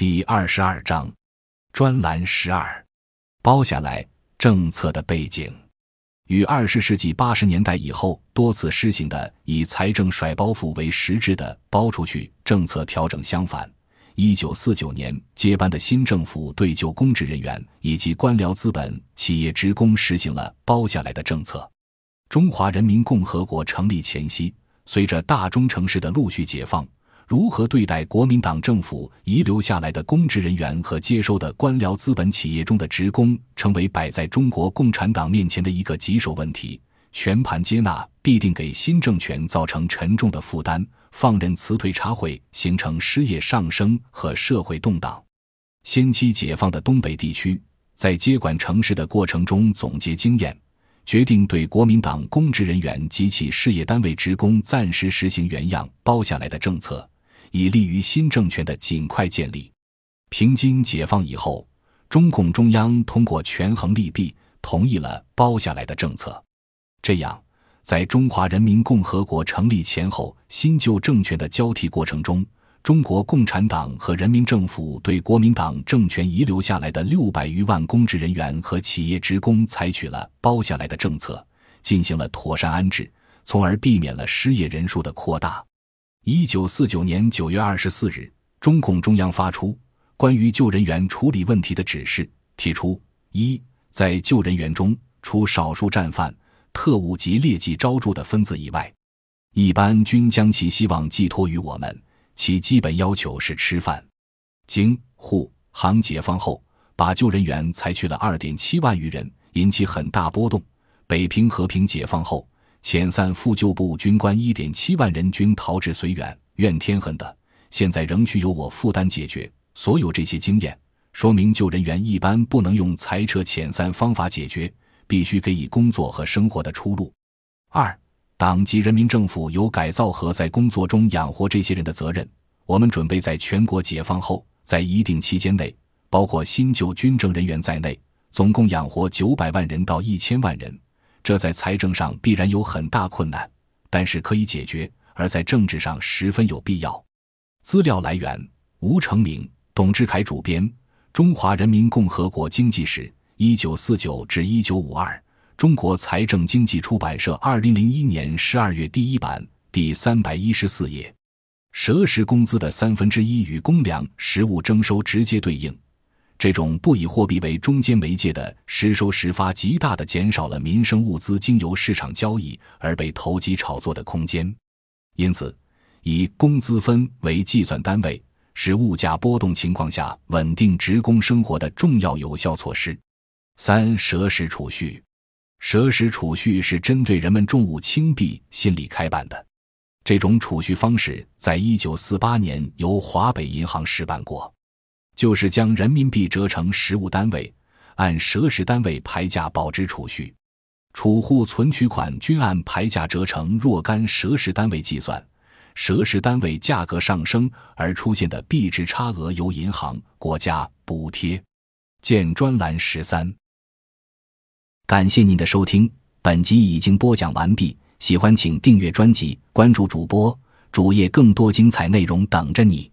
第二十二章，专栏十二，包下来政策的背景，与二十世纪八十年代以后多次施行的以财政甩包袱为实质的包出去政策调整相反，一九四九年接班的新政府对旧公职人员以及官僚资本企业职工实行了包下来的政策。中华人民共和国成立前夕，随着大中城市的陆续解放。如何对待国民党政府遗留下来的公职人员和接收的官僚资本企业中的职工，成为摆在中国共产党面前的一个棘手问题。全盘接纳必定给新政权造成沉重的负担，放任辞退茶会形成失业上升和社会动荡。先期解放的东北地区，在接管城市的过程中总结经验。决定对国民党公职人员及其事业单位职工暂时实行原样包下来的政策。以利于新政权的尽快建立。平津解放以后，中共中央通过权衡利弊，同意了包下来的政策。这样，在中华人民共和国成立前后新旧政权的交替过程中，中国共产党和人民政府对国民党政权遗留下来的六百余万公职人员和企业职工采取了包下来的政策，进行了妥善安置，从而避免了失业人数的扩大。一九四九年九月二十四日，中共中央发出关于救人员处理问题的指示，提出：一，在救人员中，除少数战犯、特务及劣迹昭著的分子以外，一般均将其希望寄托于我们。其基本要求是吃饭。京沪杭解放后，把救人员裁去了二点七万余人，引起很大波动。北平和平解放后。遣散复救部军官一点七万人均逃至绥远，怨天恨的，现在仍需由我负担解决。所有这些经验，说明救人员一般不能用裁撤遣散方法解决，必须给予工作和生活的出路。二，党及人民政府有改造和在工作中养活这些人的责任。我们准备在全国解放后，在一定期间内，包括新旧军政人员在内，总共养活九百万人到一千万人。这在财政上必然有很大困难，但是可以解决；而在政治上十分有必要。资料来源：吴成明、董志凯主编，《中华人民共和国经济史（一九四九至一九五二）》，中国财政经济出版社，二零零一年十二月第一版，第三百一十四页。蛇食工资的三分之一与公粮实物征收直接对应。这种不以货币为中间媒介的实收实发，极大的减少了民生物资经由市场交易而被投机炒作的空间。因此，以工资分为计算单位，是物价波动情况下稳定职工生活的重要有效措施。三、蛇食储蓄，蛇食储蓄是针对人们重物轻币心理开办的。这种储蓄方式在一九四八年由华北银行试办过。就是将人民币折成实物单位，按蛇食单位牌价保值储蓄，储户存取款均按牌价折成若干蛇食单位计算，蛇食单位价格上升而出现的币值差额由银行、国家补贴。见专栏十三。感谢您的收听，本集已经播讲完毕。喜欢请订阅专辑，关注主播主页，更多精彩内容等着你。